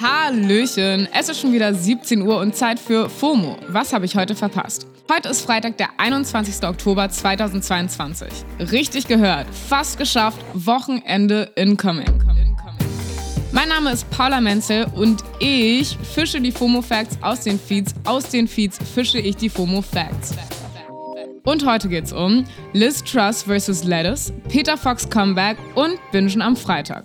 Hallöchen, es ist schon wieder 17 Uhr und Zeit für FOMO. Was habe ich heute verpasst? Heute ist Freitag, der 21. Oktober 2022. Richtig gehört, fast geschafft, Wochenende incoming. Mein Name ist Paula Menzel und ich fische die FOMO Facts aus den Feeds. Aus den Feeds fische ich die FOMO Facts. Und heute geht's um Liz Truss vs. Lettuce, Peter Fox Comeback und Bingen am Freitag.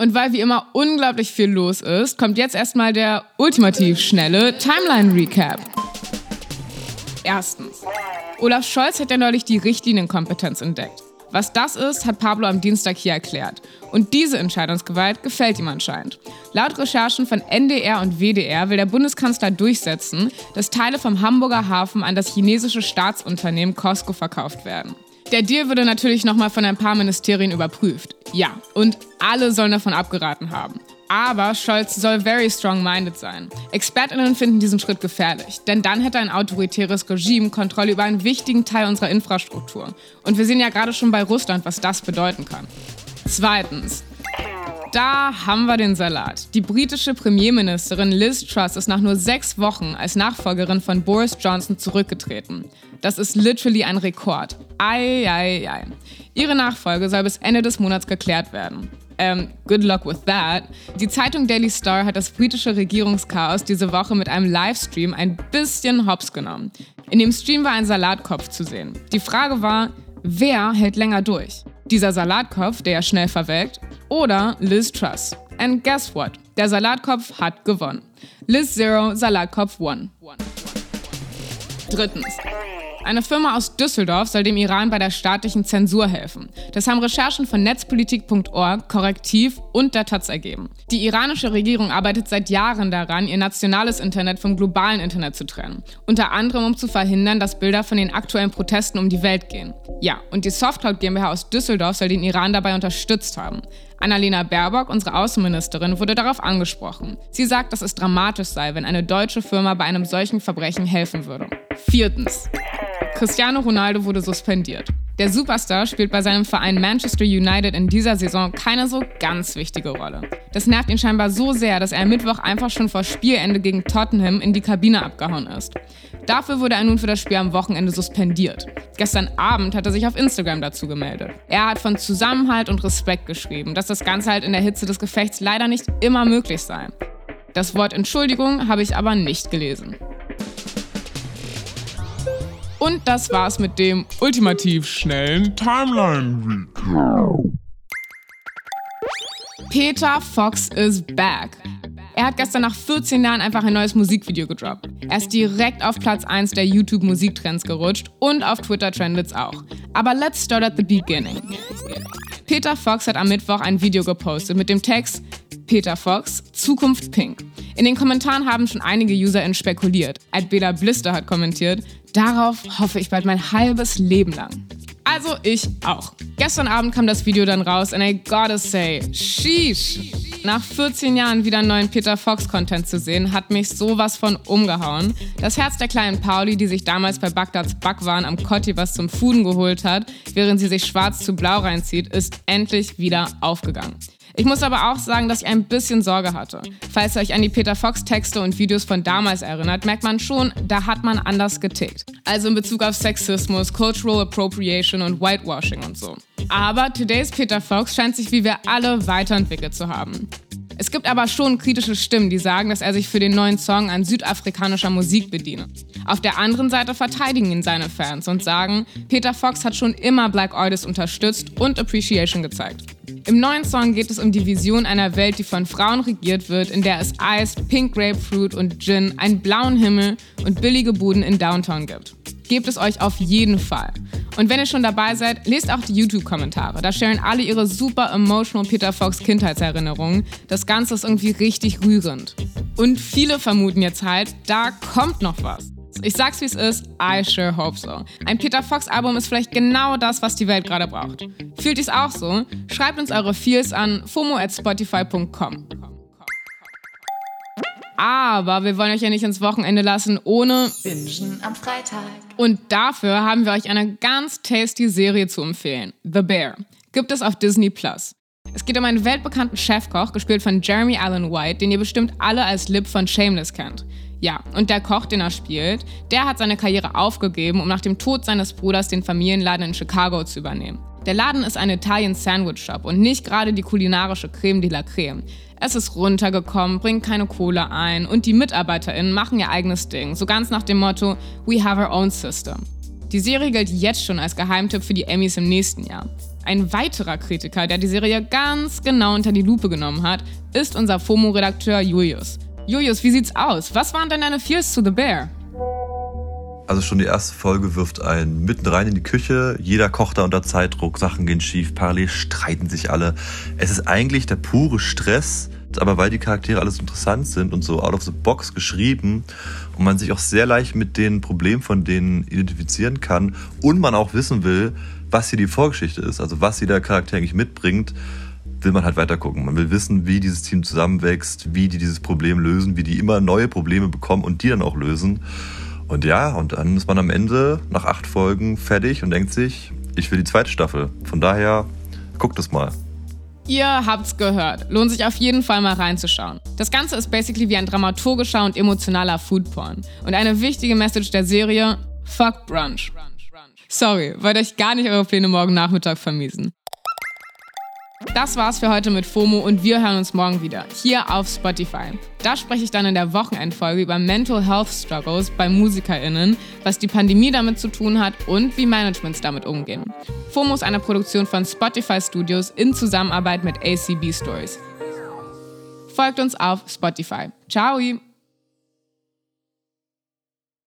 Und weil wie immer unglaublich viel los ist, kommt jetzt erstmal der ultimativ schnelle Timeline-Recap. Erstens. Olaf Scholz hat ja neulich die Richtlinienkompetenz entdeckt. Was das ist, hat Pablo am Dienstag hier erklärt. Und diese Entscheidungsgewalt gefällt ihm anscheinend. Laut Recherchen von NDR und WDR will der Bundeskanzler durchsetzen, dass Teile vom Hamburger Hafen an das chinesische Staatsunternehmen Costco verkauft werden. Der Deal wurde natürlich nochmal von ein paar Ministerien überprüft. Ja, und alle sollen davon abgeraten haben. Aber Scholz soll very strong-minded sein. ExpertInnen finden diesen Schritt gefährlich, denn dann hätte ein autoritäres Regime Kontrolle über einen wichtigen Teil unserer Infrastruktur. Und wir sehen ja gerade schon bei Russland, was das bedeuten kann. Zweitens, da haben wir den Salat. Die britische Premierministerin Liz Truss ist nach nur sechs Wochen als Nachfolgerin von Boris Johnson zurückgetreten. Das ist literally ein Rekord. Ei, ei, ei. Ihre Nachfolge soll bis Ende des Monats geklärt werden. Ähm, good luck with that. Die Zeitung Daily Star hat das britische Regierungschaos diese Woche mit einem Livestream ein bisschen hops genommen. In dem Stream war ein Salatkopf zu sehen. Die Frage war, wer hält länger durch? Dieser Salatkopf, der schnell verwelkt, oder Liz Truss? And guess what? Der Salatkopf hat gewonnen. Liz Zero, Salatkopf One. Drittens. Eine Firma aus Düsseldorf soll dem Iran bei der staatlichen Zensur helfen. Das haben Recherchen von netzpolitik.org, Korrektiv und der Taz ergeben. Die iranische Regierung arbeitet seit Jahren daran, ihr nationales Internet vom globalen Internet zu trennen. Unter anderem, um zu verhindern, dass Bilder von den aktuellen Protesten um die Welt gehen. Ja, und die Softcloud GmbH aus Düsseldorf soll den Iran dabei unterstützt haben. Annalena Baerbock, unsere Außenministerin, wurde darauf angesprochen. Sie sagt, dass es dramatisch sei, wenn eine deutsche Firma bei einem solchen Verbrechen helfen würde. Viertens. Cristiano Ronaldo wurde suspendiert. Der Superstar spielt bei seinem Verein Manchester United in dieser Saison keine so ganz wichtige Rolle. Das nervt ihn scheinbar so sehr, dass er am Mittwoch einfach schon vor Spielende gegen Tottenham in die Kabine abgehauen ist. Dafür wurde er nun für das Spiel am Wochenende suspendiert. Gestern Abend hat er sich auf Instagram dazu gemeldet. Er hat von Zusammenhalt und Respekt geschrieben, dass das Ganze halt in der Hitze des Gefechts leider nicht immer möglich sei. Das Wort Entschuldigung habe ich aber nicht gelesen. Und das war's mit dem ultimativ schnellen Timeline Recap. Peter Fox is back. Er hat gestern nach 14 Jahren einfach ein neues Musikvideo gedroppt. Er ist direkt auf Platz 1 der YouTube-Musiktrends gerutscht und auf Twitter trendet's auch. Aber let's start at the beginning. Peter Fox hat am Mittwoch ein Video gepostet mit dem Text Peter Fox, Zukunft Pink. In den Kommentaren haben schon einige UserInnen spekuliert. Adbela Blister hat kommentiert, darauf hoffe ich bald mein halbes Leben lang. Also ich auch. Gestern Abend kam das Video dann raus and I gotta say, sheesh. Nach 14 Jahren wieder neuen Peter Fox-Content zu sehen, hat mich sowas von umgehauen. Das Herz der kleinen Pauli, die sich damals bei Bagdads Backwaren am Kotti was zum Fuden geholt hat, während sie sich schwarz zu blau reinzieht, ist endlich wieder aufgegangen. Ich muss aber auch sagen, dass ich ein bisschen Sorge hatte. Falls ihr euch an die Peter Fox Texte und Videos von damals erinnert, merkt man schon, da hat man anders getickt. Also in Bezug auf Sexismus, Cultural Appropriation und Whitewashing und so. Aber Today's Peter Fox scheint sich wie wir alle weiterentwickelt zu haben. Es gibt aber schon kritische Stimmen, die sagen, dass er sich für den neuen Song an südafrikanischer Musik bediene. Auf der anderen Seite verteidigen ihn seine Fans und sagen, Peter Fox hat schon immer Black Artists unterstützt und Appreciation gezeigt. Im neuen Song geht es um die Vision einer Welt, die von Frauen regiert wird, in der es Eis, Pink Grapefruit und Gin, einen blauen Himmel und billige Buden in Downtown gibt. Gebt es euch auf jeden Fall. Und wenn ihr schon dabei seid, lest auch die YouTube-Kommentare. Da stellen alle ihre super emotional Peter Fox Kindheitserinnerungen. Das Ganze ist irgendwie richtig rührend. Und viele vermuten jetzt halt, da kommt noch was. Ich sag's wie es ist, I sure hope so. Ein Peter Fox Album ist vielleicht genau das, was die Welt gerade braucht. Fühlt ihr's auch so? Schreibt uns eure Feels an fomo at spotify.com. Aber wir wollen euch ja nicht ins Wochenende lassen ohne Bingen am Freitag. Und dafür haben wir euch eine ganz tasty Serie zu empfehlen. The Bear. Gibt es auf Disney Plus. Es geht um einen weltbekannten Chefkoch, gespielt von Jeremy Allen White, den ihr bestimmt alle als Lip von Shameless kennt. Ja, und der Koch, den er spielt, der hat seine Karriere aufgegeben, um nach dem Tod seines Bruders den Familienladen in Chicago zu übernehmen. Der Laden ist ein Italian Sandwich Shop und nicht gerade die kulinarische Creme de la Creme. Es ist runtergekommen, bringt keine Kohle ein und die MitarbeiterInnen machen ihr eigenes Ding, so ganz nach dem Motto We have our own system. Die Serie gilt jetzt schon als Geheimtipp für die Emmys im nächsten Jahr. Ein weiterer Kritiker, der die Serie ganz genau unter die Lupe genommen hat, ist unser FOMO-Redakteur Julius. Julius, wie sieht's aus? Was waren denn deine Fears to the Bear? Also schon die erste Folge wirft einen mitten rein in die Küche. Jeder kocht da unter Zeitdruck, Sachen gehen schief, parallel streiten sich alle. Es ist eigentlich der pure Stress, aber weil die Charaktere alles interessant sind und so out of the box geschrieben und man sich auch sehr leicht mit den Problemen von denen identifizieren kann und man auch wissen will, was hier die Vorgeschichte ist, also was jeder Charakter eigentlich mitbringt, will man halt weiter gucken. Man will wissen, wie dieses Team zusammenwächst, wie die dieses Problem lösen, wie die immer neue Probleme bekommen und die dann auch lösen. Und ja, und dann ist man am Ende nach acht Folgen fertig und denkt sich, ich will die zweite Staffel. Von daher, guckt es mal. Ihr habt's gehört. Lohnt sich auf jeden Fall mal reinzuschauen. Das Ganze ist basically wie ein dramaturgischer und emotionaler Foodporn. Und eine wichtige Message der Serie: Fuck Brunch. Sorry, wollte euch gar nicht eure Pläne morgen Nachmittag vermiesen. Das war's für heute mit FOMO und wir hören uns morgen wieder hier auf Spotify. Da spreche ich dann in der Wochenendfolge über Mental Health Struggles bei MusikerInnen, was die Pandemie damit zu tun hat und wie Managements damit umgehen. FOMO ist eine Produktion von Spotify Studios in Zusammenarbeit mit ACB Stories. Folgt uns auf Spotify. Ciao!